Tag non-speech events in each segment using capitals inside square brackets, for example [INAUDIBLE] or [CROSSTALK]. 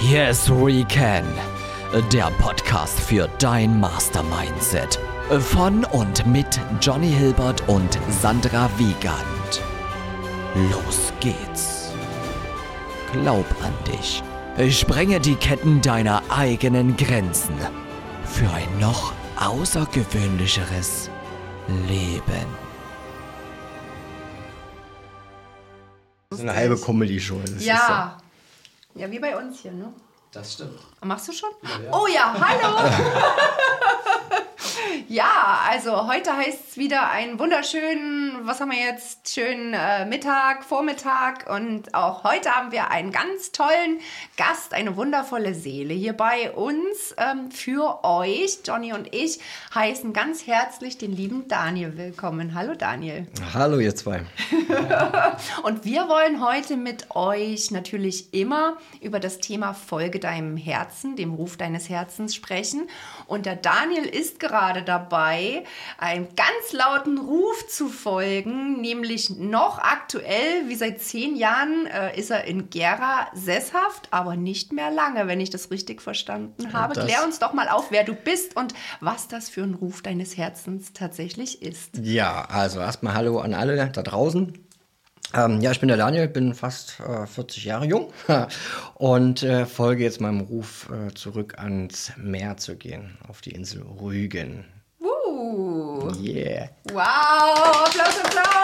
Hier ist Weekend, der Podcast für dein Mastermindset. Von und mit Johnny Hilbert und Sandra Wiegand. Los geht's. Glaub an dich. Sprenge die Ketten deiner eigenen Grenzen. Für ein noch außergewöhnlicheres Leben. Das ist eine halbe Comedy-Show. Ja. Ja, wie bei uns hier, ne? Das stimmt. Machst du schon? Oh ja, hallo! [LAUGHS] ja, also heute heißt es wieder einen wunderschönen, was haben wir jetzt? Schönen äh, Mittag, Vormittag und auch heute haben wir einen ganz tollen Gast, eine wundervolle Seele hier bei uns. Ähm, für euch, Johnny und ich, heißen ganz herzlich den lieben Daniel willkommen. Hallo Daniel. Hallo, ihr zwei. [LAUGHS] Und wir wollen heute mit euch natürlich immer über das Thema Folge deinem Herzen, dem Ruf deines Herzens sprechen. Und der Daniel ist gerade dabei, einem ganz lauten Ruf zu folgen, nämlich noch aktuell, wie seit zehn Jahren, äh, ist er in Gera sesshaft, aber nicht mehr lange, wenn ich das richtig verstanden habe. das- Klär uns doch mal auf, wer du bist und was das für ein Ruf deines Herzens tatsächlich ist. Ja, also erstmal Hallo an alle da draußen. Ähm, ja, ich bin der Daniel, bin fast äh, 40 Jahre jung [LAUGHS] und äh, folge jetzt meinem Ruf, äh, zurück ans Meer zu gehen, auf die Insel Rügen. Uh. Yeah. Wow, Applaus, Applaus!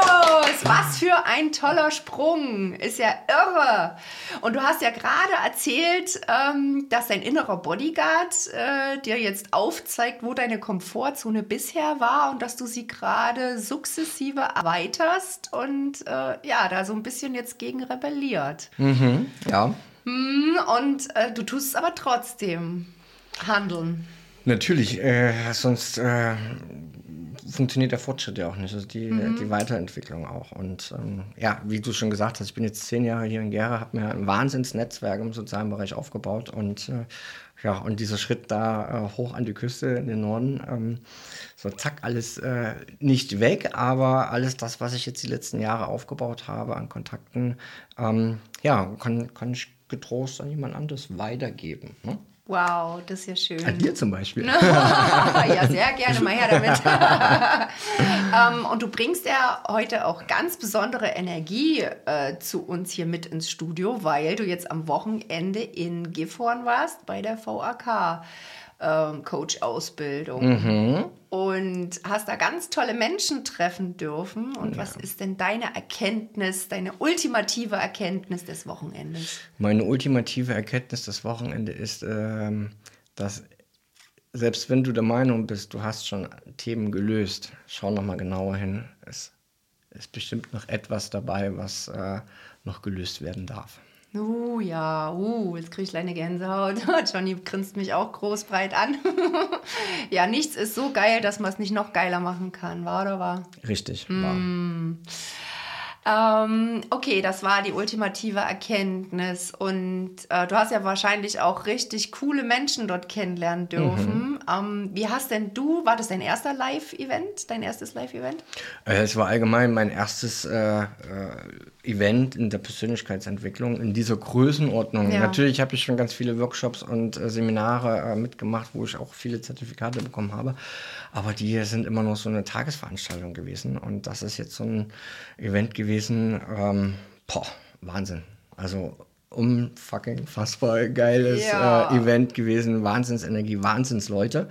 Was für ein toller Sprung. Ist ja irre. Und du hast ja gerade erzählt, ähm, dass dein innerer Bodyguard äh, dir jetzt aufzeigt, wo deine Komfortzone bisher war und dass du sie gerade sukzessive erweiterst und äh, ja, da so ein bisschen jetzt gegen rebelliert. Mhm, ja. Hm, Und äh, du tust es aber trotzdem. Handeln. Natürlich, äh, sonst äh, funktioniert der Fortschritt ja auch nicht, also die, die Weiterentwicklung auch. Und ähm, ja, wie du schon gesagt hast, ich bin jetzt zehn Jahre hier in Gera, habe mir ein Wahnsinnsnetzwerk im sozialen Bereich aufgebaut und äh, ja, und dieser Schritt da äh, hoch an die Küste in den Norden, ähm, so zack, alles äh, nicht weg, aber alles das, was ich jetzt die letzten Jahre aufgebaut habe an Kontakten, ähm, ja, kann, kann ich getrost an jemand anderes weitergeben. Ne? Wow, das ist ja schön. An dir zum Beispiel. [LAUGHS] ja, sehr gerne, mal her damit. [LAUGHS] ähm, und du bringst ja heute auch ganz besondere Energie äh, zu uns hier mit ins Studio, weil du jetzt am Wochenende in Gifhorn warst bei der VAK. Ähm, Coach-Ausbildung und hast da ganz tolle Menschen treffen dürfen. Und was ist denn deine Erkenntnis, deine ultimative Erkenntnis des Wochenendes? Meine ultimative Erkenntnis des Wochenende ist, ähm, dass selbst wenn du der Meinung bist, du hast schon Themen gelöst, schau noch mal genauer hin. Es ist bestimmt noch etwas dabei, was äh, noch gelöst werden darf. Uh, ja, uh, jetzt kriege ich kleine Gänsehaut. [LAUGHS] Johnny grinst mich auch groß breit an. [LAUGHS] ja, nichts ist so geil, dass man es nicht noch geiler machen kann, war oder war? Richtig. Wahr. Ähm, okay, das war die ultimative Erkenntnis. Und äh, du hast ja wahrscheinlich auch richtig coole Menschen dort kennenlernen dürfen. Ähm, wie hast denn du, war das dein erster Live-Event, dein erstes Live-Event? Äh, Es war allgemein mein erstes äh, äh, Event in der Persönlichkeitsentwicklung in dieser Größenordnung. Ja. Natürlich habe ich schon ganz viele Workshops und äh, Seminare äh, mitgemacht, wo ich auch viele Zertifikate bekommen habe. Aber die sind immer noch so eine Tagesveranstaltung gewesen. Und das ist jetzt so ein Event gewesen. Ähm, boah, Wahnsinn. Also unfucking fassbar geiles Ja. äh, Event gewesen. Wahnsinnsenergie, Wahnsinnsleute,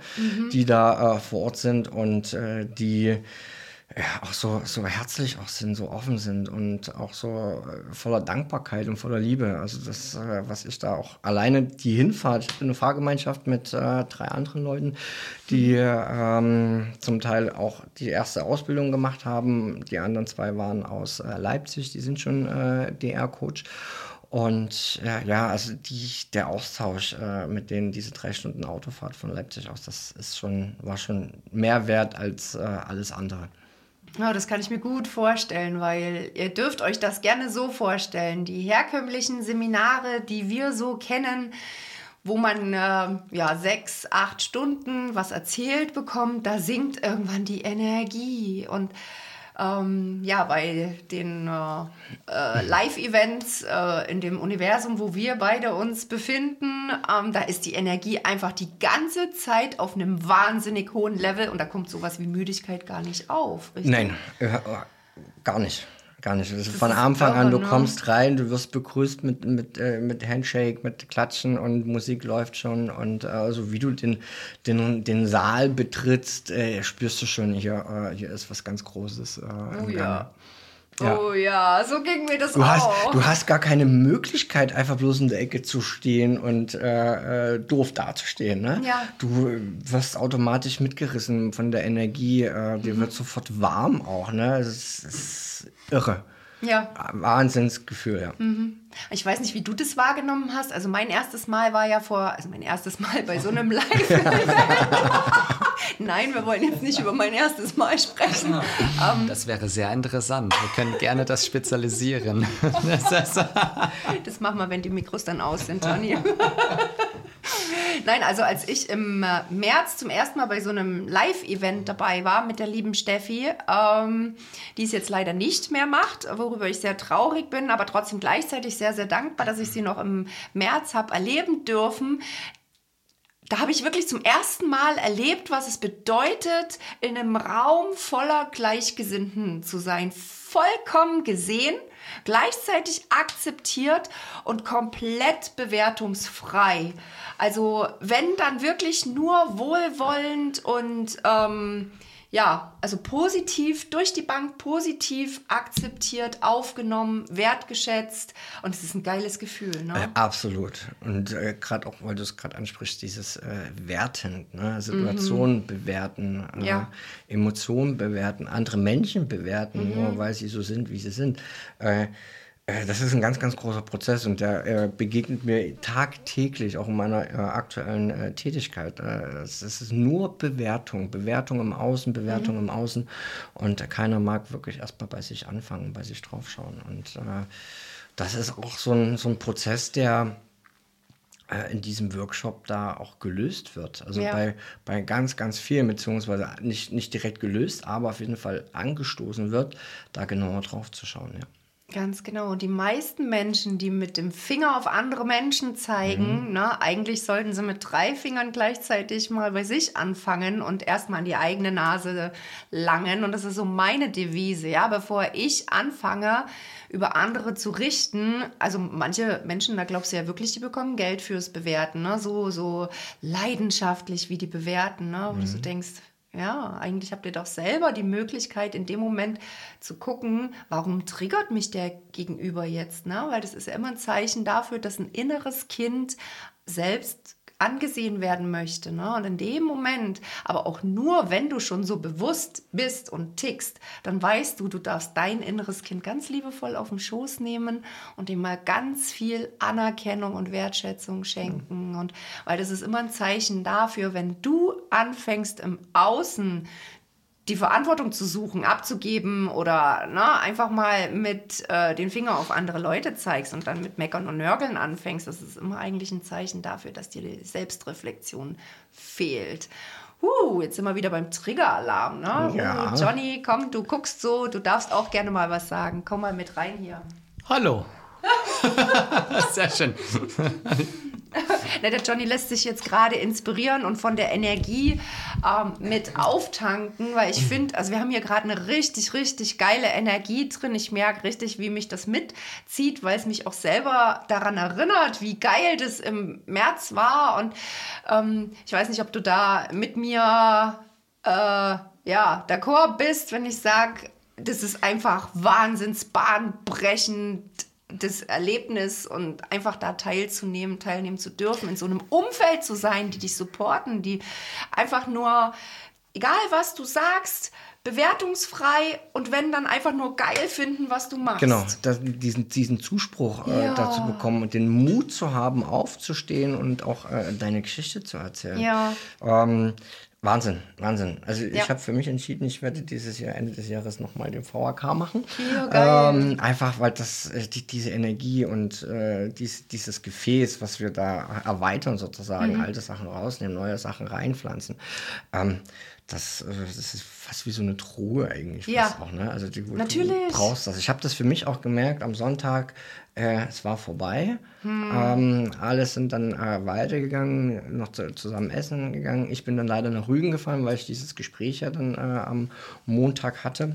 die da äh, vor Ort sind und äh, die ja, auch so, so herzlich auch sind, so offen sind und auch so äh, voller Dankbarkeit und voller Liebe. Also das, äh, was ich da auch alleine die Hinfahrt, ich bin eine Fahrgemeinschaft mit äh, drei anderen Leuten, die ähm, zum Teil auch die erste Ausbildung gemacht haben. Die anderen zwei waren aus äh, Leipzig, die sind schon äh, DR-Coach. Und ja, ja, also die, der Austausch äh, mit denen, diese drei Stunden Autofahrt von Leipzig aus, das ist schon, war schon mehr wert als äh, alles andere. Ja, das kann ich mir gut vorstellen, weil ihr dürft euch das gerne so vorstellen. Die herkömmlichen Seminare, die wir so kennen, wo man äh, ja sechs, acht Stunden was erzählt bekommt, da sinkt irgendwann die Energie und ähm, ja, bei den äh, äh, Live-Events äh, in dem Universum, wo wir beide uns befinden, ähm, da ist die Energie einfach die ganze Zeit auf einem wahnsinnig hohen Level und da kommt sowas wie Müdigkeit gar nicht auf. Richtig? Nein, äh, gar nicht. Gar nicht. Das von Anfang an, du ne? kommst rein, du wirst begrüßt mit, mit, äh, mit Handshake, mit Klatschen und Musik läuft schon. Und äh, also wie du den, den, den Saal betrittst, äh, spürst du schon, hier, äh, hier ist was ganz Großes. Äh, oh ja. Ja. Oh ja, so ging mir das du auch. Hast, du hast gar keine Möglichkeit, einfach bloß in der Ecke zu stehen und äh, äh, doof dazustehen. Ne? Ja. Du wirst automatisch mitgerissen von der Energie. Äh, dir mhm. wird sofort warm auch. Ne? Es ist irre. Ja. Wahnsinnsgefühl, ja. Mhm. Ich weiß nicht, wie du das wahrgenommen hast. Also mein erstes Mal war ja vor, also mein erstes Mal bei so einem Live-Event. [LAUGHS] Nein, wir wollen jetzt nicht über mein erstes Mal sprechen. Um, ähm, das wäre sehr interessant. Wir können gerne das spezialisieren. [LAUGHS] das machen wir, wenn die Mikros dann aus sind, Johnny. [LAUGHS] Nein, also als ich im äh, März zum ersten Mal bei so einem Live-Event dabei war mit der lieben Steffi, ähm, die es jetzt leider nicht mehr macht, worüber ich sehr traurig bin, aber trotzdem gleichzeitig sehr, sehr dankbar, dass ich sie noch im März habe erleben dürfen da habe ich wirklich zum ersten Mal erlebt, was es bedeutet, in einem Raum voller Gleichgesinnten zu sein. Vollkommen gesehen, gleichzeitig akzeptiert und komplett bewertungsfrei. Also wenn dann wirklich nur wohlwollend und ähm, ja, also positiv, durch die Bank positiv akzeptiert, aufgenommen, wertgeschätzt. Und es ist ein geiles Gefühl. Ne? Äh, absolut. Und äh, gerade auch, weil du es gerade ansprichst, dieses äh, Wertend, ne? Situationen mhm. bewerten, äh, ja. Emotionen bewerten, andere Menschen bewerten, mhm. nur weil sie so sind, wie sie sind. Äh, das ist ein ganz, ganz großer Prozess und der begegnet mir tagtäglich, auch in meiner äh, aktuellen äh, Tätigkeit. Es ist nur Bewertung, Bewertung im Außen, Bewertung mhm. im Außen und keiner mag wirklich erstmal bei sich anfangen, bei sich draufschauen. Und das ist auch so ein, so ein Prozess, der in diesem Workshop da auch gelöst wird. Also ja. bei, bei ganz, ganz vielen, beziehungsweise nicht, nicht direkt gelöst, aber auf jeden Fall angestoßen wird, da genauer drauf zu schauen, ja. Ganz genau. Und die meisten Menschen, die mit dem Finger auf andere Menschen zeigen, mhm. ne, eigentlich sollten sie mit drei Fingern gleichzeitig mal bei sich anfangen und erstmal an die eigene Nase langen. Und das ist so meine Devise, ja, bevor ich anfange, über andere zu richten. Also manche Menschen, da glaubst du ja wirklich, die bekommen Geld fürs Bewerten, ne? so, so leidenschaftlich, wie die bewerten, ne? wo mhm. du so mhm. denkst, ja, eigentlich habt ihr doch selber die Möglichkeit, in dem Moment zu gucken, warum triggert mich der Gegenüber jetzt? Ne? Weil das ist ja immer ein Zeichen dafür, dass ein inneres Kind selbst angesehen werden möchte. Ne? Und in dem Moment, aber auch nur, wenn du schon so bewusst bist und tickst, dann weißt du, du darfst dein inneres Kind ganz liebevoll auf den Schoß nehmen und ihm mal ganz viel Anerkennung und Wertschätzung schenken. Mhm. Und weil das ist immer ein Zeichen dafür, wenn du anfängst im Außen die Verantwortung zu suchen, abzugeben oder ne, einfach mal mit äh, den Finger auf andere Leute zeigst und dann mit Meckern und Nörgeln anfängst, das ist immer eigentlich ein Zeichen dafür, dass dir die Selbstreflexion fehlt. Uh, jetzt sind wir wieder beim Triggeralarm. Ne? Ja. Uh, Johnny, komm, du guckst so, du darfst auch gerne mal was sagen. Komm mal mit rein hier. Hallo. [LAUGHS] Sehr schön. [LAUGHS] Na, der Johnny lässt sich jetzt gerade inspirieren und von der Energie ähm, mit auftanken, weil ich finde, also wir haben hier gerade eine richtig, richtig geile Energie drin. Ich merke richtig, wie mich das mitzieht, weil es mich auch selber daran erinnert, wie geil das im März war. Und ähm, ich weiß nicht, ob du da mit mir äh, ja, d'accord bist, wenn ich sage, das ist einfach wahnsinns bahnbrechend das Erlebnis und einfach da teilzunehmen, teilnehmen zu dürfen, in so einem Umfeld zu sein, die dich supporten, die einfach nur, egal was du sagst, bewertungsfrei und wenn dann einfach nur geil finden, was du machst. Genau, das, diesen, diesen Zuspruch äh, ja. dazu bekommen und den Mut zu haben, aufzustehen und auch äh, deine Geschichte zu erzählen. Ja. Ähm, Wahnsinn, Wahnsinn. Also ja. ich habe für mich entschieden, ich werde dieses Jahr, Ende des Jahres nochmal den VHK machen. Ja, ähm, einfach weil das äh, die, diese Energie und äh, dies, dieses Gefäß, was wir da erweitern sozusagen, mhm. alte Sachen rausnehmen, neue Sachen reinpflanzen. Ähm, das, äh, das ist fast wie so eine Truhe eigentlich. Ja. Auch, ne? Also die, Natürlich. Du brauchst das. Ich habe das für mich auch gemerkt am Sonntag. Äh, es war vorbei. Hm. Ähm, alle sind dann äh, weitergegangen, noch zu, zusammen essen gegangen. Ich bin dann leider nach Rügen gefahren, weil ich dieses Gespräch ja dann äh, am Montag hatte.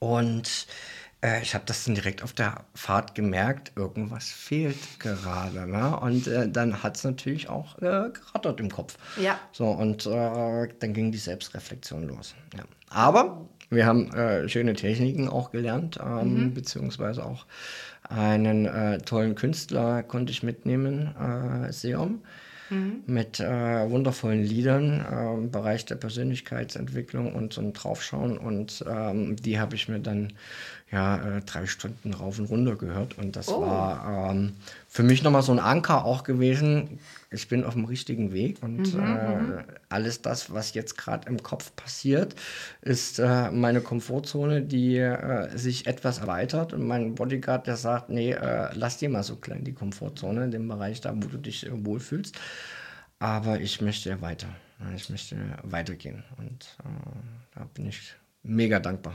Und äh, ich habe das dann direkt auf der Fahrt gemerkt, irgendwas fehlt gerade. Ne? Und äh, dann hat es natürlich auch äh, gerattert im Kopf. Ja. So, und äh, dann ging die Selbstreflexion los. Ja. Aber wir haben äh, schöne Techniken auch gelernt, ähm, mhm. beziehungsweise auch einen äh, tollen Künstler konnte ich mitnehmen, Seom mhm. mit äh, wundervollen Liedern äh, im Bereich der Persönlichkeitsentwicklung und so ein Draufschauen. Und ähm, die habe ich mir dann ja äh, drei Stunden rauf und runter gehört. Und das oh. war ähm, für mich nochmal so ein Anker auch gewesen. Ich bin auf dem richtigen Weg und mhm, äh, mhm. alles das, was jetzt gerade im Kopf passiert, ist äh, meine Komfortzone, die äh, sich etwas erweitert. Und mein Bodyguard, der sagt, nee, äh, lass dir mal so klein die Komfortzone, dem Bereich da, wo du dich äh, wohlfühlst. Aber ich möchte weiter. Ich möchte weitergehen. Und da bin ich mega dankbar.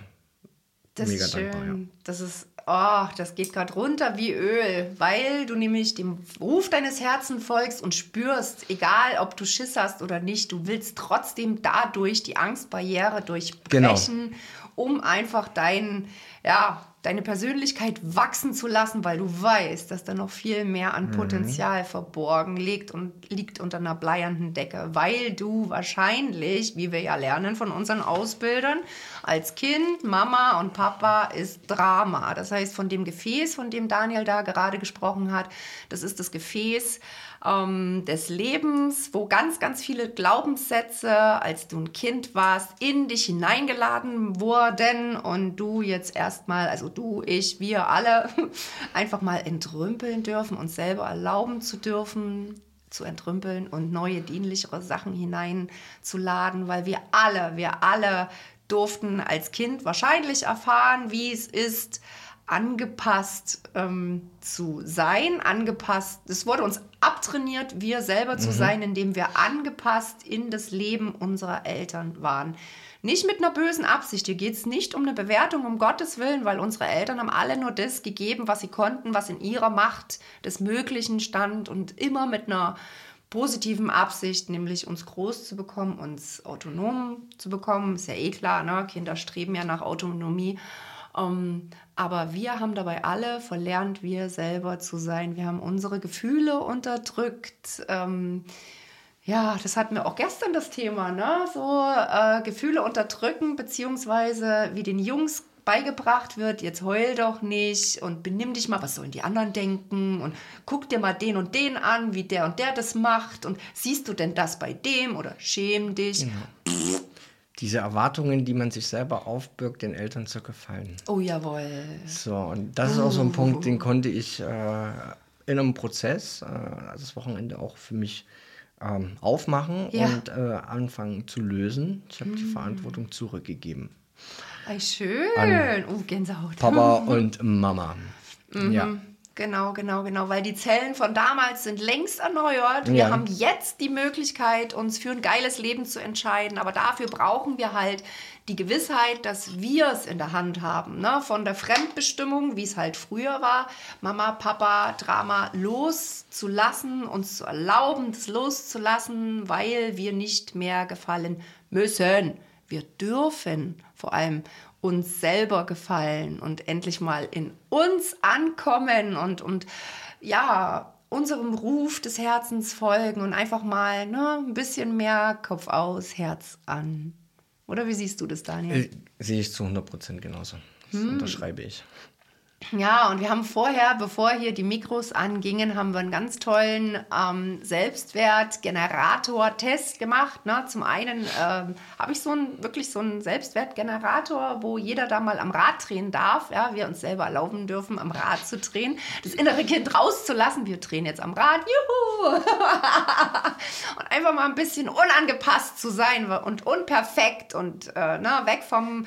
Das Mega ist schön. Dankbar, ja. Das ist, oh, das geht gerade runter wie Öl, weil du nämlich dem Ruf deines Herzens folgst und spürst, egal ob du Schiss hast oder nicht, du willst trotzdem dadurch die Angstbarriere durchbrechen, genau. um einfach deinen, ja, deine Persönlichkeit wachsen zu lassen, weil du weißt, dass da noch viel mehr an mhm. Potenzial mhm. verborgen liegt und liegt unter einer bleiernden Decke, weil du wahrscheinlich, wie wir ja lernen von unseren Ausbildern, als Kind, Mama und Papa ist Drama. Das heißt, von dem Gefäß, von dem Daniel da gerade gesprochen hat, das ist das Gefäß, ähm, des Lebens, wo ganz, ganz viele Glaubenssätze, als du ein Kind warst, in dich hineingeladen wurden und du jetzt erstmal, also du, ich, wir alle, [LAUGHS] einfach mal entrümpeln dürfen, uns selber erlauben zu dürfen, zu entrümpeln und neue, dienlichere Sachen hineinzuladen, weil wir alle, wir alle durften als Kind wahrscheinlich erfahren, wie es ist, angepasst ähm, zu sein, angepasst, es wurde uns abtrainiert, wir selber zu mhm. sein, indem wir angepasst in das Leben unserer Eltern waren. Nicht mit einer bösen Absicht. Hier geht es nicht um eine Bewertung, um Gottes Willen, weil unsere Eltern haben alle nur das gegeben, was sie konnten, was in ihrer Macht des Möglichen stand und immer mit einer positiven Absicht, nämlich uns groß zu bekommen, uns autonom zu bekommen. Ist ja eh klar, ne? Kinder streben ja nach Autonomie. Ähm, aber wir haben dabei alle verlernt, wir selber zu sein. Wir haben unsere Gefühle unterdrückt. Ähm, ja, das hatten wir auch gestern das Thema, ne? So äh, Gefühle unterdrücken, beziehungsweise wie den Jungs beigebracht wird, jetzt heul doch nicht und benimm dich mal, was sollen die anderen denken und guck dir mal den und den an, wie der und der das macht und siehst du denn das bei dem oder schäm dich. Genau diese Erwartungen, die man sich selber aufbürgt, den Eltern zu gefallen. Oh jawohl. So, und das ist auch so ein Punkt, den konnte ich äh, in einem Prozess, äh, das Wochenende auch für mich ähm, aufmachen ja. und äh, anfangen zu lösen. Ich habe mhm. die Verantwortung zurückgegeben. Ay, schön. Oh, Gänsehaut. Papa [LAUGHS] und Mama. Mhm. Ja. Genau, genau, genau, weil die Zellen von damals sind längst erneuert. Wir ja. haben jetzt die Möglichkeit, uns für ein geiles Leben zu entscheiden, aber dafür brauchen wir halt die Gewissheit, dass wir es in der Hand haben. Ne? Von der Fremdbestimmung, wie es halt früher war, Mama, Papa, Drama loszulassen, uns zu erlauben, das loszulassen, weil wir nicht mehr gefallen müssen. Wir dürfen vor allem uns selber gefallen und endlich mal in uns ankommen und, und ja, unserem Ruf des Herzens folgen und einfach mal ne, ein bisschen mehr Kopf aus, Herz an. Oder wie siehst du das, Daniel? Äh, sehe ich zu 100 Prozent genauso. Das hm. unterschreibe ich. Ja, und wir haben vorher, bevor hier die Mikros angingen, haben wir einen ganz tollen ähm, Selbstwertgenerator-Test gemacht. Ne? Zum einen ähm, habe ich so einen, wirklich so einen Selbstwertgenerator, wo jeder da mal am Rad drehen darf. Ja? Wir uns selber erlauben dürfen, am Rad zu drehen, das innere Kind rauszulassen. Wir drehen jetzt am Rad, juhu! [LAUGHS] und einfach mal ein bisschen unangepasst zu sein und unperfekt und äh, ne? weg vom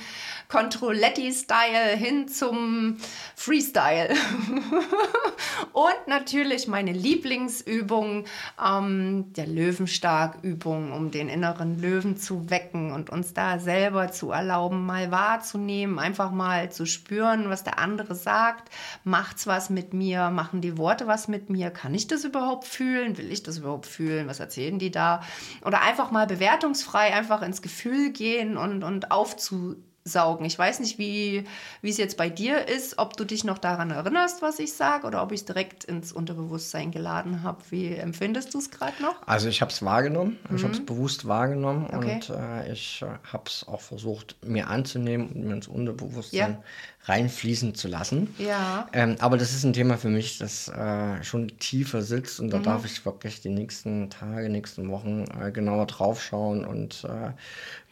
Controletti-Style hin zum Freestyle. [LAUGHS] Und natürlich meine Lieblingsübung, ähm, der Löwenstark-Übung, um den inneren Löwen zu wecken und uns da selber zu erlauben, mal wahrzunehmen, einfach mal zu spüren, was der andere sagt. Macht's was mit mir? Machen die Worte was mit mir? Kann ich das überhaupt fühlen? Will ich das überhaupt fühlen? Was erzählen die da? Oder einfach mal bewertungsfrei einfach ins Gefühl gehen und, und aufzu saugen. Ich weiß nicht, wie, wie es jetzt bei dir ist, ob du dich noch daran erinnerst, was ich sage, oder ob ich es direkt ins Unterbewusstsein geladen habe. Wie empfindest du es gerade noch? Also ich habe es wahrgenommen, mhm. ich habe es bewusst wahrgenommen Okay. und äh, ich äh, habe es auch versucht, mir anzunehmen und mir ins Unterbewusstsein Ja. Reinfließen zu lassen. Ja. Ähm, aber das ist ein Thema für mich, das äh, schon tiefer sitzt und da darf ich wirklich die nächsten Tage, nächsten Wochen äh, genauer draufschauen und äh,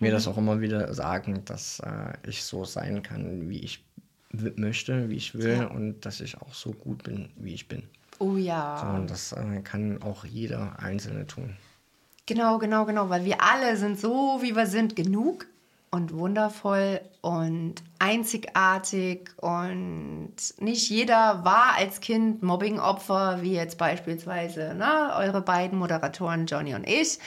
mir das auch immer wieder sagen, dass äh, ich so sein kann, wie ich möchte, wie ich will Ja. und dass ich auch so gut bin, wie ich bin. Oh ja. So, und das äh, kann auch jeder Einzelne tun. Genau, genau, genau, weil wir alle sind so, wie wir sind, genug und wundervoll und einzigartig und nicht jeder war als Kind Mobbingopfer, wie jetzt beispielsweise ne, eure beiden Moderatoren Johnny und ich.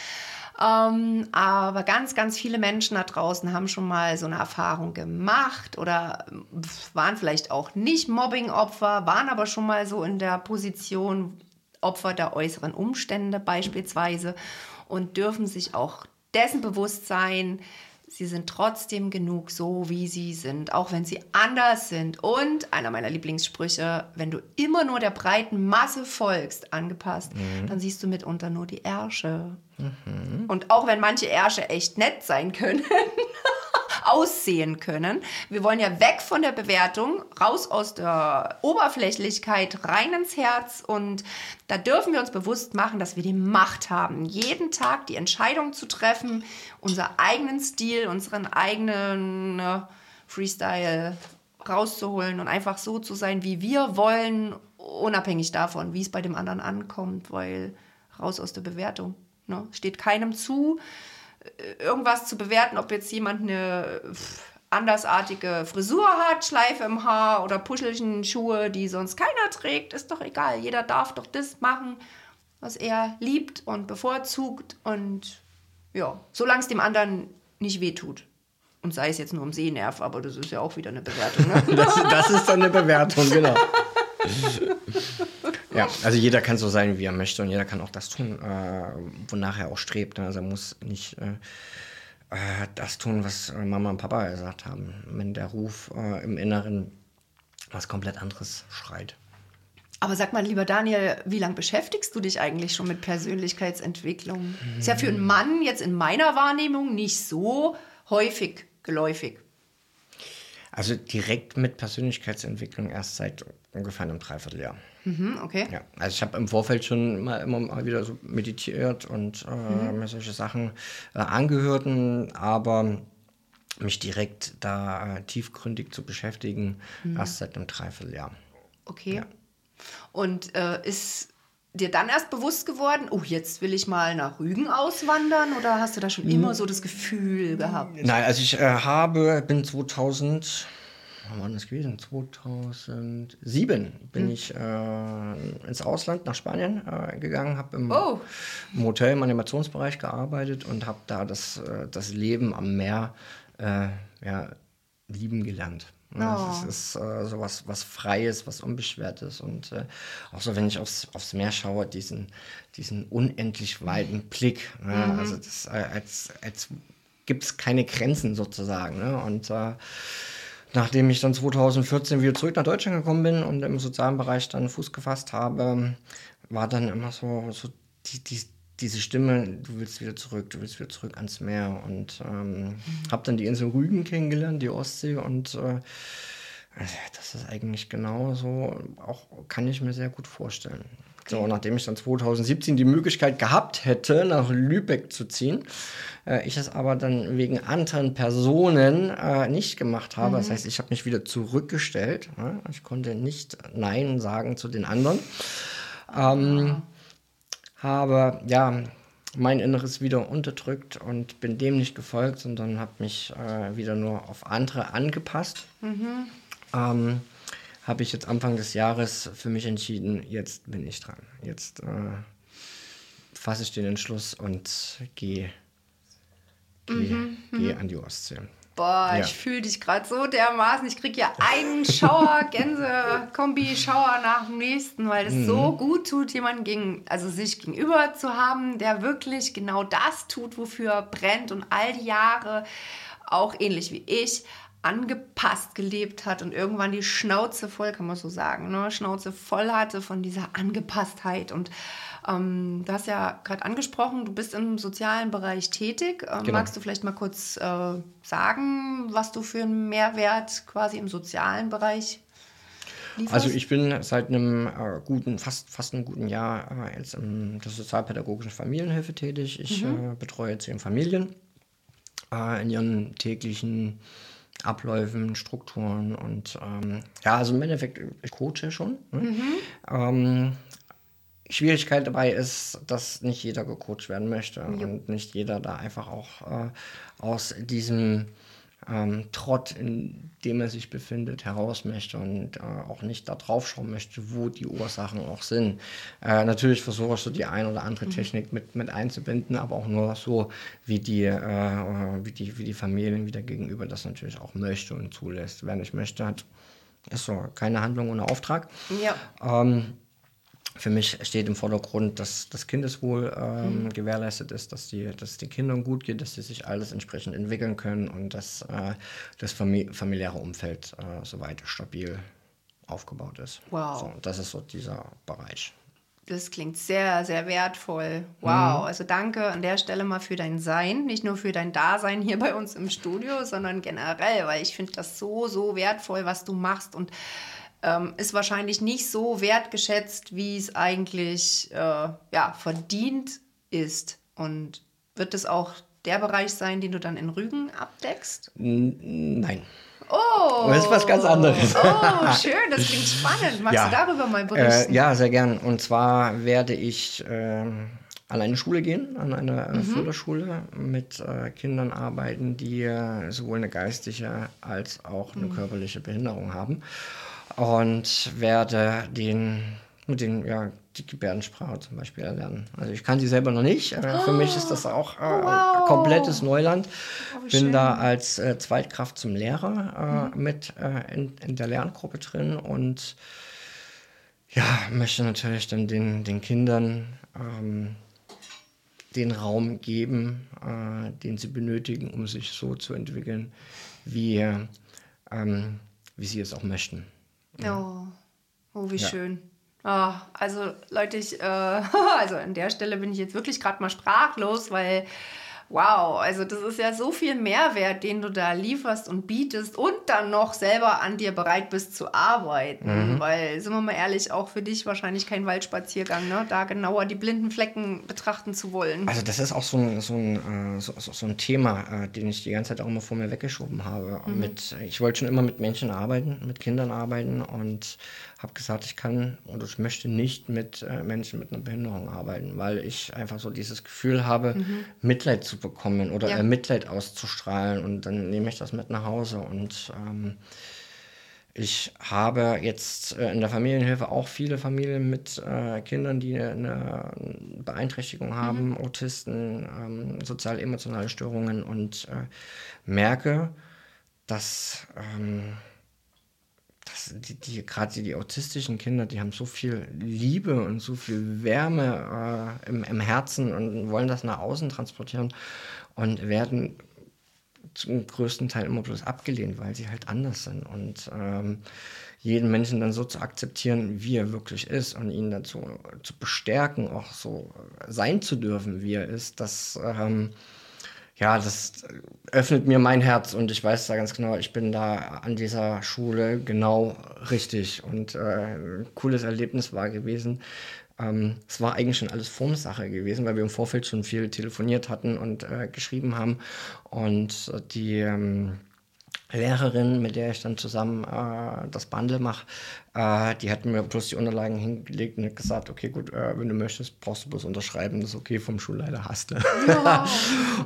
Ähm, aber ganz, ganz viele Menschen da draußen haben schon mal so eine Erfahrung gemacht oder pf, waren vielleicht auch nicht Mobbingopfer, waren aber schon mal so in der Position Opfer der äußeren Umstände beispielsweise und dürfen sich auch dessen bewusst sein, sie sind trotzdem genug so, wie sie sind, auch wenn sie anders sind. Und einer meiner Lieblingssprüche, wenn du immer nur der breiten Masse folgst, angepasst, dann siehst du mitunter nur die Ärsche. Und auch wenn manche Ärsche echt nett sein können, [LAUGHS] aussehen können. Wir wollen ja weg von der Bewertung, raus aus der Oberflächlichkeit, rein ins Herz und da dürfen wir uns bewusst machen, dass wir die Macht haben, jeden Tag die Entscheidung zu treffen, unseren eigenen Stil, unseren eigenen äh, Freestyle rauszuholen und einfach so zu sein, wie wir wollen, unabhängig davon, wie es bei dem anderen ankommt, weil raus aus der Bewertung. Ne? Steht keinem zu, irgendwas zu bewerten, ob jetzt jemand eine andersartige Frisur hat, Schleife im Haar oder Puschelchen Schuhe, die sonst keiner trägt, ist doch egal. Jeder darf doch das machen, was er liebt und bevorzugt und ja, solange es dem anderen nicht wehtut. Und sei es jetzt nur im Sehnerv, aber das ist ja auch wieder eine Bewertung. Ne? [LAUGHS] Das, das ist dann eine Bewertung, genau. [LAUGHS] ja, also jeder kann so sein, wie er möchte und jeder kann auch das tun, äh, wonach er auch strebt. ne? Also er muss nicht äh, äh, das tun, was Mama und Papa gesagt haben, wenn der Ruf äh, im Inneren was komplett anderes schreit. Aber sag mal, lieber Daniel, wie lange beschäftigst du dich eigentlich schon mit Persönlichkeitsentwicklung? Ist ja für einen Mann jetzt in meiner Wahrnehmung nicht so häufig geläufig. Also direkt mit Persönlichkeitsentwicklung erst seit ungefähr einem Dreivierteljahr. Mhm, okay. Ja, also ich habe im Vorfeld schon mal immer mal wieder so meditiert und äh, mir solche Sachen äh, angehört, aber mich direkt da äh, tiefgründig zu beschäftigen, erst seit einem Dreivierteljahr. Okay. Und äh, ist dir dann erst bewusst geworden, oh, jetzt will ich mal nach Rügen auswandern? Oder hast du da schon immer so das Gefühl gehabt? Nein, also ich äh, habe, bin 2000, wann war das gewesen? 2007 bin ich äh, ins Ausland nach Spanien äh, gegangen, habe im, Oh. im Hotel im Animationsbereich gearbeitet und habe da das, äh, das Leben am Meer äh, ja, lieben gelernt. Ja, Oh. Es ist äh, so was, was Freies, was Unbeschwertes und äh, auch so, wenn ich aufs, aufs Meer schaue, diesen, diesen unendlich weiten Blick. Ne? Also das, äh, als, als gibt es keine Grenzen sozusagen. Ne? Und äh, nachdem ich dann 2014 wieder zurück nach Deutschland gekommen bin und im sozialen Bereich dann Fuß gefasst habe, war dann immer so, so die, die, diese Stimme, du willst wieder zurück, du willst wieder zurück ans Meer. Und ähm, habe dann die Insel Rügen kennengelernt, die Ostsee. Und äh, das ist eigentlich genau so, auch kann ich mir sehr gut vorstellen. So, nachdem ich dann 2017 die Möglichkeit gehabt hätte, nach Lübeck zu ziehen, äh, ich es aber dann wegen anderen Personen äh, nicht gemacht habe. Das heißt, ich habe mich wieder zurückgestellt. Ja? Ich konnte nicht Nein sagen zu den anderen. Ähm, habe ja mein Inneres wieder unterdrückt und bin dem nicht gefolgt, sondern habe mich äh, wieder nur auf andere angepasst. Ähm, habe ich jetzt Anfang des Jahres für mich entschieden, jetzt bin ich dran. Jetzt äh, fasse ich den Entschluss und gehe geh, mhm, geh mhm. an die Ostsee. Boah, ja. ich fühle dich gerade so dermaßen. Ich kriege ja einen Schauer, [LAUGHS] Gänse-Kombi-Schauer nach dem nächsten, weil es mhm. so gut tut, jemanden gegen, also sich gegenüber zu haben, der wirklich genau das tut, wofür er brennt und all die Jahre auch ähnlich wie ich angepasst gelebt hat und irgendwann die Schnauze voll, kann man so sagen, ne? Schnauze voll hatte von dieser Angepasstheit und ähm, du hast ja gerade angesprochen, du bist im sozialen Bereich tätig. Ähm, genau. Magst du vielleicht mal kurz äh, sagen, was du für einen Mehrwert quasi im sozialen Bereich Lieferst? Also ich bin seit einem äh, guten, fast, fast einem guten Jahr äh, jetzt in der sozialpädagogischen Familienhilfe tätig. Ich mhm. äh, betreue zehn Familien äh, in ihren täglichen Abläufen, Strukturen und ähm, ja, also im Endeffekt, ich coache schon. Ne? Mhm. Ähm, Schwierigkeit dabei ist, dass nicht jeder gecoacht werden möchte jo. und nicht jeder da einfach auch äh, aus diesem ähm, Trott, in dem er sich befindet, heraus möchte und äh, auch nicht da drauf schauen möchte, wo die Ursachen auch sind. Äh, natürlich versuche ich so die ein oder andere mhm. Technik mit, mit einzubinden, aber auch nur so, wie die, äh, wie, die, wie die Familien wieder gegenüber das natürlich auch möchte und zulässt. Wer nicht möchte, hat ist so keine Handlung ohne Auftrag. Ja. Ähm, für mich steht im Vordergrund, dass das Kindeswohl ähm, mhm. gewährleistet ist, dass, die, dass es den Kindern gut geht, dass sie sich alles entsprechend entwickeln können und dass äh, das famili familiäre Umfeld äh, soweit stabil aufgebaut ist. Wow. So, das ist so dieser Bereich. Das klingt sehr, sehr wertvoll. Wow. Mhm. Also danke an der Stelle mal für dein Sein, nicht nur für dein Dasein hier bei uns im Studio, sondern generell, weil ich finde das so, so wertvoll, was du machst und ähm, ist wahrscheinlich nicht so wertgeschätzt, wie es eigentlich äh, ja, verdient ist. Und wird es auch der Bereich sein, den du dann in Rügen abdeckst? Nein. Oh, das ist was ganz anderes. Oh, schön, das klingt spannend. Magst ja. du darüber mal berichten? Äh, ja, sehr gern. Und zwar werde ich äh, an eine Schule gehen, an eine äh, mhm. Förderschule, mit äh, Kindern arbeiten, die äh, sowohl eine geistige als auch eine mhm. körperliche Behinderung haben und werde den mit den ja die Gebärdensprache zum Beispiel erlernen. Also ich kann sie selber noch nicht. Oh. Für mich ist das auch äh, wow. komplettes Neuland. Oh, Bin schön. da als äh, Zweitkraft zum Lehrer äh, mhm. mit äh, in, in, der Lerngruppe drin und ja, möchte natürlich dann den, den Kindern ähm, den Raum geben, äh, den sie benötigen, um sich so zu entwickeln, wie, ähm, wie sie es auch möchten. Oh, oh wie ja. schön. Oh, also Leute, ich, äh, [LAUGHS] also an der Stelle bin ich jetzt wirklich gerade mal sprachlos, weil wow, also das ist ja so viel Mehrwert, den du da lieferst und bietest und dann noch selber an dir bereit bist zu arbeiten. Mhm. Weil, sind wir mal ehrlich, auch für dich wahrscheinlich kein Waldspaziergang, ne? da genauer die blinden Flecken betrachten zu wollen. Also das ist auch so ein, so ein, äh, so, so ein Thema, äh, den ich die ganze Zeit auch immer vor mir weggeschoben habe. Mhm. Mit, ich wollte schon immer mit Menschen arbeiten, mit Kindern arbeiten und habe gesagt, ich kann und ich möchte nicht mit äh, Menschen mit einer Behinderung arbeiten, weil ich einfach so dieses Gefühl habe, mhm. Mitleid zu bekommen oder ja. äh, Mitleid auszustrahlen und dann nehme ich das mit nach Hause und ähm, ich habe jetzt äh, in der Familienhilfe auch viele Familien mit äh, Kindern, die eine Beeinträchtigung mhm. haben, mhm. Autisten, ähm, sozial-emotionale Störungen und äh, merke, dass ähm, die, die gerade die, die, autistischen Kinder, die haben so viel Liebe und so viel Wärme äh, im, im Herzen und wollen das nach außen transportieren und werden zum größten Teil immer bloß abgelehnt, weil sie halt anders sind. Und ähm, jeden Menschen dann so zu akzeptieren, wie er wirklich ist und ihn dazu zu bestärken, auch so sein zu dürfen, wie er ist, das ähm, ja, das öffnet mir mein Herz und ich weiß da ganz genau, ich bin da an dieser Schule genau richtig und äh, ein cooles Erlebnis war gewesen. Ähm, es war eigentlich schon alles Formsache gewesen, weil wir im Vorfeld schon viel telefoniert hatten und äh, geschrieben haben und die ähm, Lehrerin, mit der ich dann zusammen äh, das Bundle mache, äh, die hat mir bloß die Unterlagen hingelegt und hat gesagt, okay, gut, äh, wenn du möchtest, brauchst du bloß unterschreiben, das ist okay, vom Schulleiter hast du. [LAUGHS] Ja.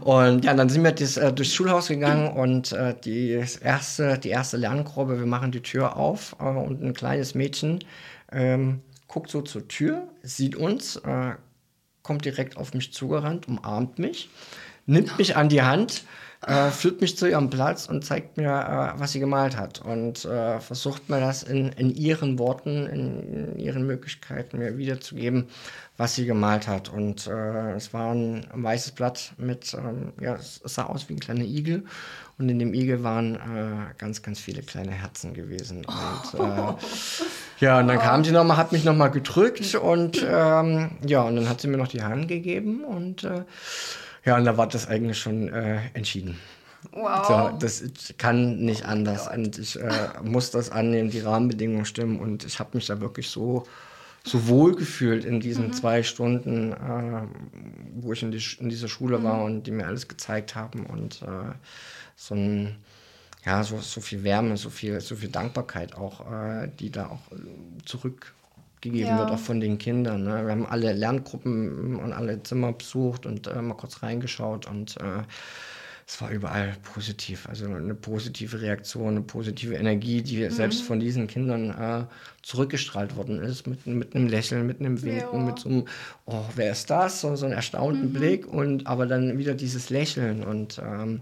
und ja, dann sind wir das, äh, durchs Schulhaus gegangen und äh, die, erste, die erste Lerngruppe, wir machen die Tür auf äh, und ein kleines Mädchen ähm, guckt so zur Tür, sieht uns, kommt direkt auf mich zugerannt, umarmt mich, nimmt mich an die Hand äh, führt mich zu ihrem Platz und zeigt mir, äh, was sie gemalt hat und äh, versucht mir das in, in ihren Worten, in, in, ihren Möglichkeiten mir wiederzugeben, was sie gemalt hat. Und äh, es war ein, weißes Blatt mit, ähm, ja, es sah aus wie ein kleiner Igel und in dem Igel waren äh, ganz, ganz viele kleine Herzen gewesen. Und, äh, ja, und dann kam sie nochmal, hat mich nochmal gedrückt und ähm, ja, und dann hat sie mir noch die Hand gegeben und ja, und da war das eigentlich schon äh, entschieden. Wow. So, das kann nicht oh anders. Gott. Und ich äh, muss das annehmen, die Rahmenbedingungen stimmen. Und ich habe mich da wirklich so, so wohl gefühlt in diesen mhm. zwei Stunden, äh, wo ich in, die, in dieser Schule mhm. war und die mir alles gezeigt haben. Und äh, so ein ja, so, so viel Wärme, so viel, so viel Dankbarkeit auch, äh, die da auch zurück gegeben ja. wird, auch von den Kindern. Ne? Wir haben alle Lerngruppen und alle Zimmer besucht und äh, mal kurz reingeschaut und äh, es war überall positiv. Also eine positive Reaktion, eine positive Energie, die mhm. selbst von diesen Kindern äh, zurückgestrahlt worden ist, mit, mit einem Lächeln, mit einem Winken, ja. mit so einem, oh, wer ist das? So, so einen erstaunten mhm. Blick und aber dann wieder dieses Lächeln. Und ähm,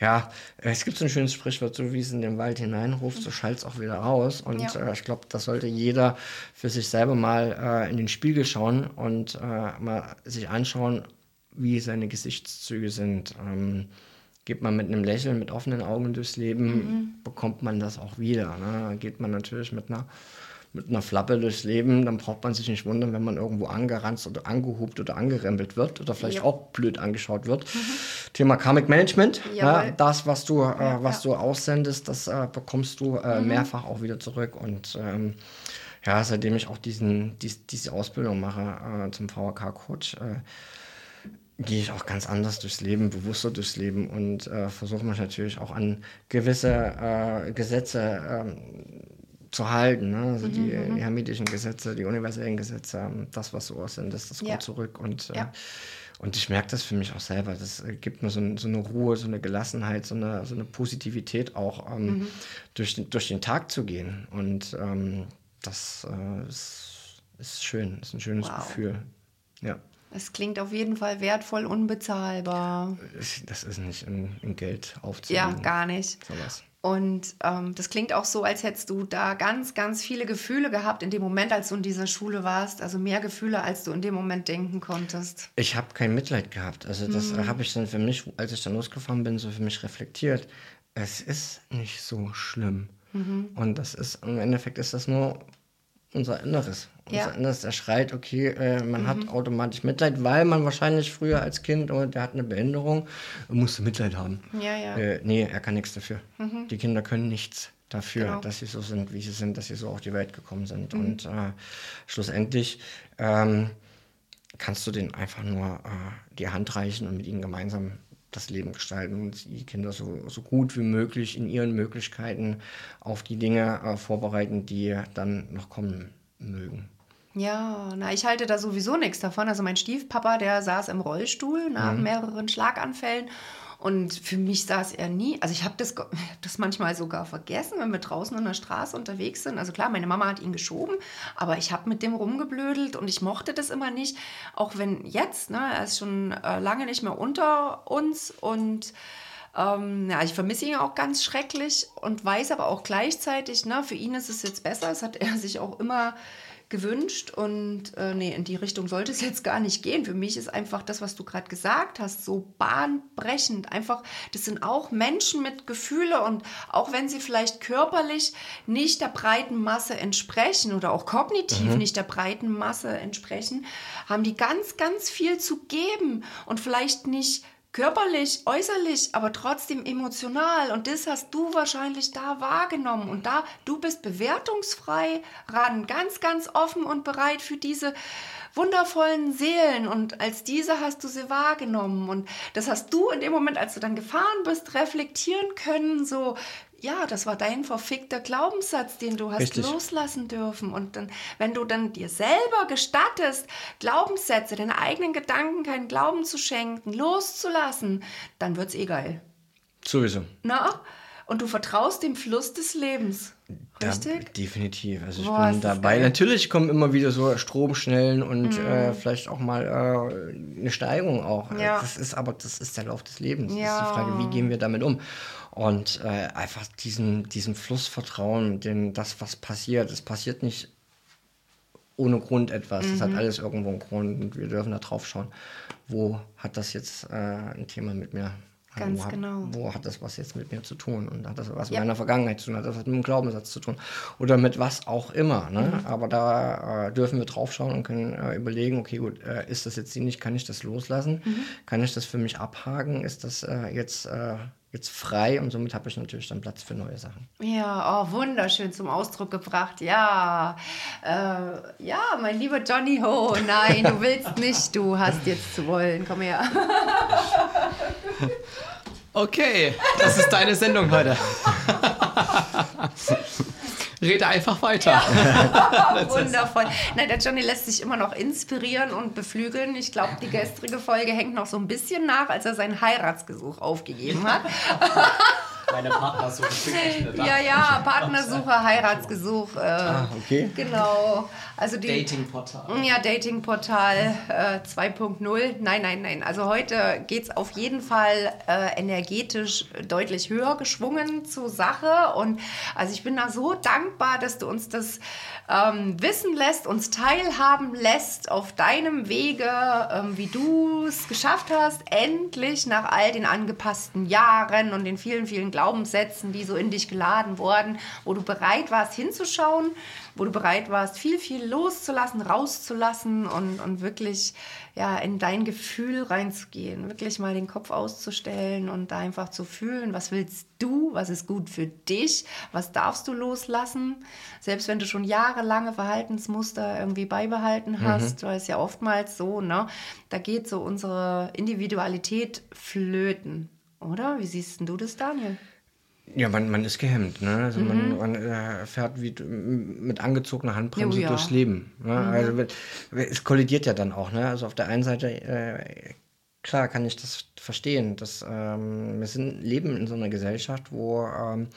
ja, es gibt so ein schönes Sprichwort, so wie es in den Wald hineinruft, so schallt es auch wieder raus. Und ja. äh, ich glaube, das sollte jeder für sich selber mal äh, in den Spiegel schauen und äh, mal sich anschauen, wie seine Gesichtszüge sind. Ähm, geht man mit einem Lächeln, mit offenen Augen durchs Leben, mhm. bekommt man das auch wieder. Ne? Geht man natürlich mit einer, mit einer Flappe durchs Leben, dann braucht man sich nicht wundern, wenn man irgendwo angeranzt oder angehupt oder angerempelt wird oder vielleicht ja. auch blöd angeschaut wird. Mhm. Thema Karmic Management, ne? das, was du, äh, was ja. du aussendest, das äh, bekommst du äh, mhm. mehrfach auch wieder zurück. Und ähm, ja, seitdem ich auch diesen, dies, diese Ausbildung mache äh, zum VHK-Coach, äh, gehe ich auch ganz anders durchs Leben, bewusster durchs Leben und äh, versuche mich natürlich auch an gewisse äh, Gesetze äh, zu halten. Ne? Also mhm, die, die mhm. hermetischen Gesetze, die universellen Gesetze, ähm, das, was so aussehen, das, das ja. kommt zurück. Und, äh, ja. und ich merke das für mich auch selber. Das äh, gibt mir so, so, eine Ruhe, so eine Gelassenheit, so eine, so eine Positivität auch ähm, mhm. durch, den, durch den Tag zu gehen. Und ähm, das äh, ist, ist schön, ist ein schönes wow. Gefühl. Ja. Es klingt auf jeden Fall wertvoll, unbezahlbar. Das ist nicht in, in Geld aufzunehmen. Ja, gar nicht. Sowas. Und ähm, das klingt auch so, als hättest du da ganz, ganz viele Gefühle gehabt in dem Moment, als du in dieser Schule warst. Also mehr Gefühle, als du in dem Moment denken konntest. Ich habe kein Mitleid gehabt. Also das mhm. habe ich dann für mich, als ich dann losgefahren bin, so für mich reflektiert. Es ist nicht so schlimm. Mhm. Und das ist, im Endeffekt ist das nur unser Inneres. Unser ja. Inneres, der schreit, okay, äh, man mhm. hat automatisch Mitleid, weil man wahrscheinlich früher als Kind, oh, der hat eine Behinderung, musste Mitleid haben. Ja, ja. Äh, nee, er kann nichts dafür. Mhm. Die Kinder können nichts dafür, genau. dass sie so sind, wie sie sind, dass sie so auf die Welt gekommen sind. Mhm. Und äh, schlussendlich ähm, kannst du denen einfach nur äh, die Hand reichen und mit ihnen gemeinsam das Leben gestalten und die Kinder so, so gut wie möglich in ihren Möglichkeiten auf die Dinge äh, vorbereiten, die dann noch kommen mögen. Ja, na, ich halte da sowieso nichts davon. Also mein Stiefpapa, der saß im Rollstuhl nach mhm. mehreren Schlaganfällen und für mich saß er nie, also ich habe das, [LAUGHS] hab das manchmal sogar vergessen, wenn wir draußen an der Straße unterwegs sind. Also klar, meine Mama hat ihn geschoben, aber ich habe mit dem rumgeblödelt und ich mochte das immer nicht. Auch wenn jetzt, ne, er ist schon äh, lange nicht mehr unter uns und ähm, ja, ich vermisse ihn auch ganz schrecklich und weiß aber auch gleichzeitig, ne, für ihn ist es jetzt besser. Das hat er sich auch immer gewünscht und äh, nee, in die Richtung sollte es jetzt gar nicht gehen. Für mich ist einfach das, was du gerade gesagt hast, so bahnbrechend. Einfach, das sind auch Menschen mit Gefühle und auch wenn sie vielleicht körperlich nicht der breiten Masse entsprechen oder auch kognitiv mhm. nicht der breiten Masse entsprechen, haben die ganz, ganz viel zu geben und vielleicht nicht körperlich, äußerlich, aber trotzdem emotional. Und das hast du wahrscheinlich da wahrgenommen. Und da, du bist bewertungsfrei ran, ganz, ganz offen und bereit für diese wundervollen Seelen. Und als diese hast du sie wahrgenommen. Und das hast du in dem Moment, als du dann gefahren bist, reflektieren können, so, ja, das war dein verfickter Glaubenssatz, den du hast Richtig. loslassen dürfen. Und dann, wenn du dann dir selber gestattest, Glaubenssätze, deine eigenen Gedanken keinen Glauben zu schenken, loszulassen, dann wird's eh geil. Sowieso. Na? Und du vertraust dem Fluss des Lebens. Richtig? Ja, definitiv. Also ich Boah, bin dabei. geil. Natürlich kommen immer wieder so Stromschnellen und Mhm. äh, vielleicht auch mal äh, eine Steigerung auch. Ja. Das ist aber das ist der Lauf des Lebens. Das ist Ja. die Frage, wie gehen wir damit um? Und äh, einfach diesen, diesen Fluss vertrauen, den, das, was passiert, es passiert nicht ohne Grund etwas. Es Mhm. hat alles irgendwo einen Grund und wir dürfen da drauf schauen, wo hat das jetzt äh, ein Thema mit mir? Ganz wo hat, genau. Wo hat das was jetzt mit mir zu tun? Und hat das was Ja. mit meiner Vergangenheit zu tun? Hat das was mit dem Glaubenssatz zu tun? Oder mit was auch immer. Ne? Mhm. Aber da äh, dürfen wir drauf schauen und können äh, überlegen, okay, gut, äh, ist das jetzt dienlich? Kann ich das loslassen? Mhm. Kann ich das für mich abhaken? Ist das äh, jetzt, äh, jetzt frei? Und somit habe ich natürlich dann Platz für neue Sachen. Ja, oh, wunderschön zum Ausdruck gebracht. Ja, äh, ja, mein lieber Johnny Ho, nein, du willst nicht, du hast jetzt zu wollen. Komm her. [LAUGHS] Okay, das ist deine Sendung heute. Rede einfach weiter. [LAUGHS] Wundervoll. Nein, der Johnny lässt sich immer noch inspirieren und beflügeln. Ich glaube, die gestrige Folge hängt noch so ein bisschen nach, als er sein Heiratsgesuch aufgegeben hat. [LAUGHS] Meine Partner so Ja, ja, Partnersuche, Heiratsgesuch. Äh, Ah, okay. Genau. Also die Datingportal. Ja, Datingportal äh, 2.0. Nein, nein, nein. Also heute geht es auf jeden Fall äh, energetisch deutlich höher geschwungen zur Sache. Und also ich bin da so dankbar, dass du uns das ähm, wissen lässt, uns teilhaben lässt auf deinem Wege, ähm, wie du es geschafft hast, endlich nach all den angepassten Jahren und den vielen, vielen Glaubenssätzen, die so in dich geladen wurden, wo du bereit warst hinzuschauen, wo du bereit warst, viel, viel loszulassen, rauszulassen und, und wirklich ja, in dein Gefühl reinzugehen, wirklich mal den Kopf auszustellen und da einfach zu fühlen, was willst du, was ist gut für dich, was darfst du loslassen, selbst wenn du schon jahrelange Verhaltensmuster irgendwie beibehalten hast, weil es ja oftmals so, ne, da geht so unsere Individualität flöten, oder? Wie siehst denn du das, Daniel? Ja, man, man ist gehemmt. Ne? Also man, man äh, fährt wie mit angezogener Handbremse Oh ja. durchs Leben. Ne? Also wird- es kollidiert ja dann auch. Ne? Also auf der einen Seite, äh, klar kann ich das verstehen. Dass, ähm, wir sind, leben in so einer Gesellschaft, wo, ähm,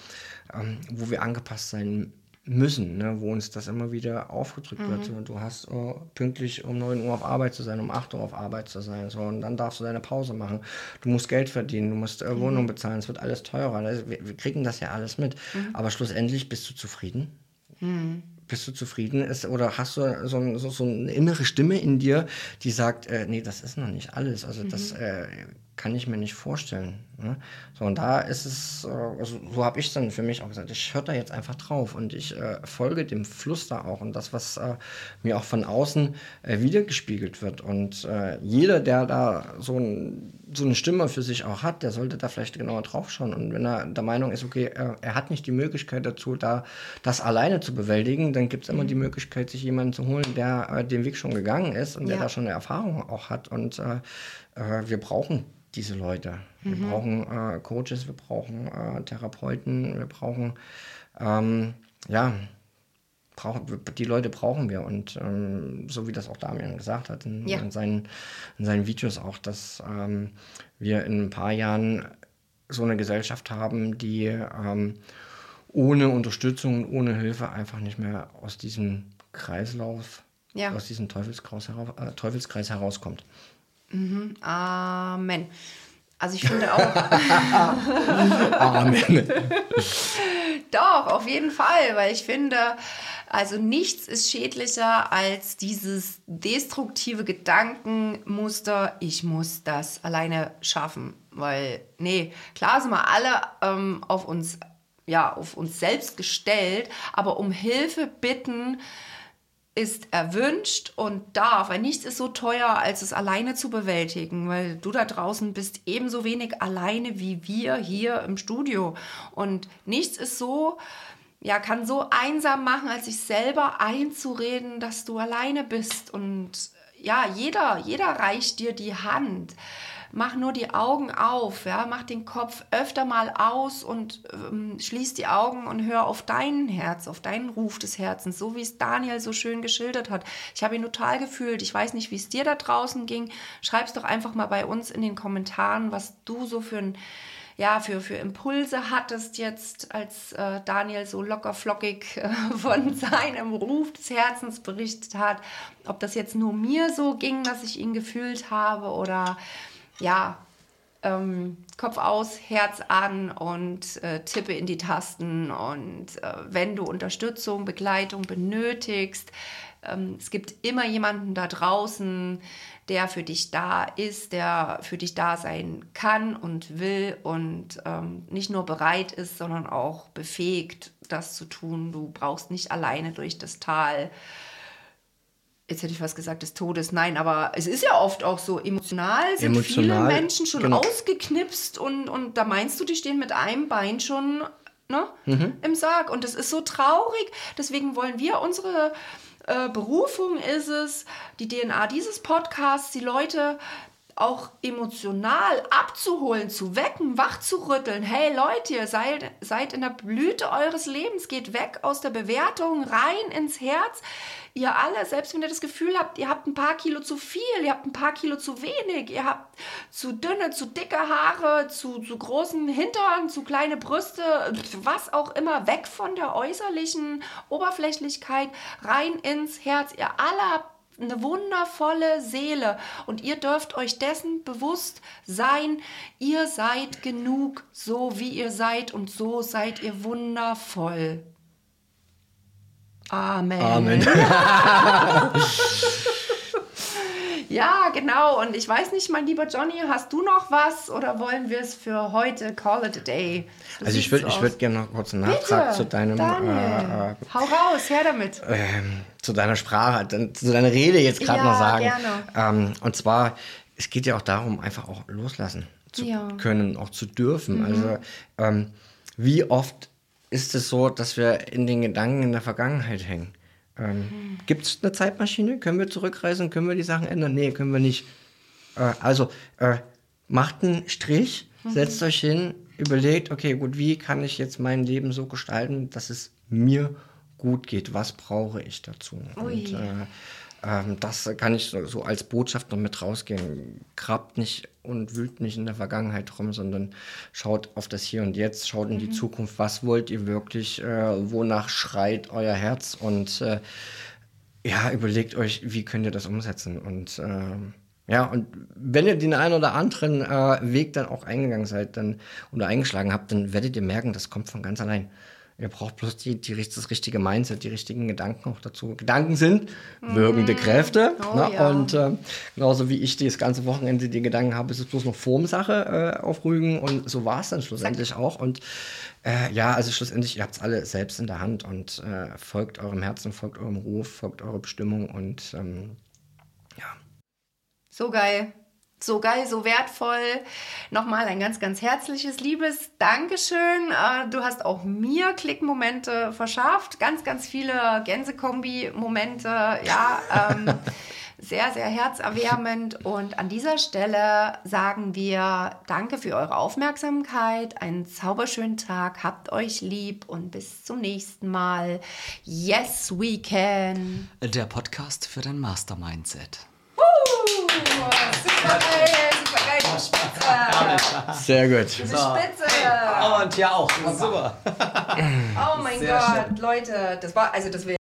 ähm, wo wir angepasst sein müssen, ne? wo uns das immer wieder aufgedrückt wird. So, du hast äh, pünktlich um 9 Uhr auf Arbeit zu sein, um 8 Uhr auf Arbeit zu sein. So, und dann darfst du deine Pause machen. Du musst Geld verdienen, du musst äh, Wohnung bezahlen, es wird alles teurer. Also, wir, wir kriegen das ja alles mit. Aber schlussendlich bist du zufrieden? Bist du zufrieden? Ist, oder hast du so, so, so eine innere Stimme in dir, die sagt, äh, nee, das ist noch nicht alles. Also das äh, kann ich mir nicht vorstellen. Ne? So, und da ist es, äh, also so habe ich dann für mich auch gesagt, ich höre da jetzt einfach drauf und ich äh, folge dem Fluss da auch und das, was äh, mir auch von außen äh, wiedergespiegelt wird. Und äh, jeder, der da so, ein, so eine Stimme für sich auch hat, der sollte da vielleicht genauer drauf schauen. Und wenn er der Meinung ist, okay, er, hat nicht die Möglichkeit dazu, da das alleine zu bewältigen, dann gibt es immer die Möglichkeit, sich jemanden zu holen, der äh, den Weg schon gegangen ist und der Ja. da schon eine Erfahrung auch hat. Und äh, wir brauchen diese Leute. Wir brauchen äh, Coaches, wir brauchen äh, Therapeuten, wir brauchen, ähm, ja, brauchen, die Leute brauchen wir. Und ähm, so wie das auch Damian gesagt hat in, Ja. in, seinen, in seinen Videos auch, dass ähm, wir in ein paar Jahren so eine Gesellschaft haben, die ähm, ohne Unterstützung und ohne Hilfe einfach nicht mehr aus diesem Kreislauf, Ja. aus diesem Teufelskreis, heraus, äh, Teufelskreis herauskommt. Amen. Also ich finde auch, [LAUGHS] Amen. Doch, auf jeden Fall, weil ich finde, also nichts ist schädlicher als dieses destruktive Gedankenmuster, ich muss das alleine schaffen. Weil, nee, klar sind wir alle ähm, auf uns, ja, auf uns selbst gestellt, aber um Hilfe bitten, ist erwünscht und darf, weil nichts ist so teuer, als es alleine zu bewältigen, weil du da draußen bist ebenso wenig alleine wie wir hier im Studio. Und nichts ist so, ja, kann so einsam machen, als sich selber einzureden, dass du alleine bist. Und ja, jeder, jeder reicht dir die Hand. Mach nur die Augen auf, ja, mach den Kopf öfter mal aus und ähm, schließ die Augen und hör auf dein Herz, auf deinen Ruf des Herzens, so wie es Daniel so schön geschildert hat. Ich habe ihn total gefühlt. Ich weiß nicht, wie es dir da draußen ging. Schreib's doch einfach mal bei uns in den Kommentaren, was du so für ein ja, für, für Impulse hattest jetzt, als äh, Daniel so locker flockig äh, [LAUGHS] von seinem Ruf des Herzens berichtet hat. Ob das jetzt nur mir so ging, dass ich ihn gefühlt habe oder ja, ähm, Kopf aus, Herz an und äh, tippe in die Tasten. Und äh, wenn du Unterstützung, Begleitung benötigst, ähm, es gibt immer jemanden da draußen, der für dich da ist, der für dich da sein kann und will und ähm, nicht nur bereit ist, sondern auch befähigt, das zu tun. Du brauchst nicht alleine durch das Tal. Jetzt hätte ich was gesagt, des Todes. Nein, aber es ist ja oft auch so, emotional sind emotional, viele Menschen schon genau. ausgeknipst und, und da meinst du, die stehen mit einem Bein schon ne, mhm. im Sarg. Und das ist so traurig. Deswegen wollen wir unsere äh, Berufung ist es, die DNA dieses Podcasts, die Leute auch emotional abzuholen, zu wecken, wach zu rütteln. Hey Leute, ihr seid, seid in der Blüte eures Lebens, geht weg aus der Bewertung, rein ins Herz. Ihr alle, selbst wenn ihr das Gefühl habt, ihr habt ein paar Kilo zu viel, ihr habt ein paar Kilo zu wenig, ihr habt zu dünne, zu dicke Haare, zu, zu großen Hintern, zu kleine Brüste, was auch immer, weg von der äußerlichen Oberflächlichkeit, rein ins Herz. Ihr alle habt eine wundervolle Seele und ihr dürft euch dessen bewusst sein, ihr seid genug, so wie ihr seid und so seid ihr wundervoll. Amen. Amen. [LAUGHS] Ja, genau. Und ich weiß nicht, mein lieber Johnny, hast du noch was oder wollen wir es für heute call it a day? Du also ich würde ich würd gerne noch kurz einen Nachtrag Bitte, zu deinem... Äh, äh, Hau raus, her damit. Ähm, zu deiner Sprache, zu deiner Rede jetzt gerade ja, noch sagen. Gerne. Ähm, und zwar, es geht ja auch darum, einfach auch loslassen zu ja. können, auch zu dürfen. Mhm. Also ähm, wie oft ist es so, dass wir in den Gedanken in der Vergangenheit hängen? Ähm. Gibt es eine Zeitmaschine? Können wir zurückreisen? Können wir die Sachen ändern? Nee, können wir nicht. Äh, also äh, macht einen Strich, mhm. setzt euch hin, überlegt, okay, gut, wie kann ich jetzt mein Leben so gestalten, dass es mir gut geht? Was brauche ich dazu? Ui. Und äh, ähm, das kann ich so, so, als Botschaft noch mit rausgehen. Grabt nicht und wühlt nicht in der Vergangenheit rum, sondern schaut auf das Hier und Jetzt, schaut mhm. in die mhm. Zukunft. Was wollt ihr wirklich? Äh, wonach schreit euer Herz? Und äh, ja, überlegt euch, wie könnt ihr das umsetzen? Und äh, ja, und wenn ihr den einen oder anderen äh, Weg dann auch eingegangen seid dann, oder eingeschlagen habt, dann werdet ihr merken, das kommt von ganz allein. Ihr braucht bloß die, die, das richtige Mindset, die richtigen Gedanken auch dazu. Gedanken sind mhm. wirkende Kräfte. Oh, ne? ja. Und äh, genauso wie ich das ganze Wochenende die Gedanken habe, ist es bloß noch Formsache äh, auf Rügen. Und so war es dann schlussendlich auch. Und äh, ja, also schlussendlich, ihr habt es alle selbst in der Hand und äh, folgt eurem Herzen, folgt eurem Ruf, folgt eurer Bestimmung und ähm, ja. So geil so geil, so wertvoll. Nochmal ein ganz, ganz herzliches, liebes Dankeschön. Äh, du hast auch mir Klickmomente verschafft. Ganz, ganz viele Gänsekombi-Momente. Ja, ähm, [LAUGHS] sehr, sehr herzerwärmend. Und an dieser Stelle sagen wir Danke für eure Aufmerksamkeit. Einen zauberschönen Tag. Habt euch lieb und bis zum nächsten Mal. Yes, we can. Der Podcast für dein Master-Mindset. Super geil, super geil, du Spitze. Sehr gut. Bist Spitze. Und ja auch, super. Oh mein Sehr Gott, schön. Leute, das war, also das wäre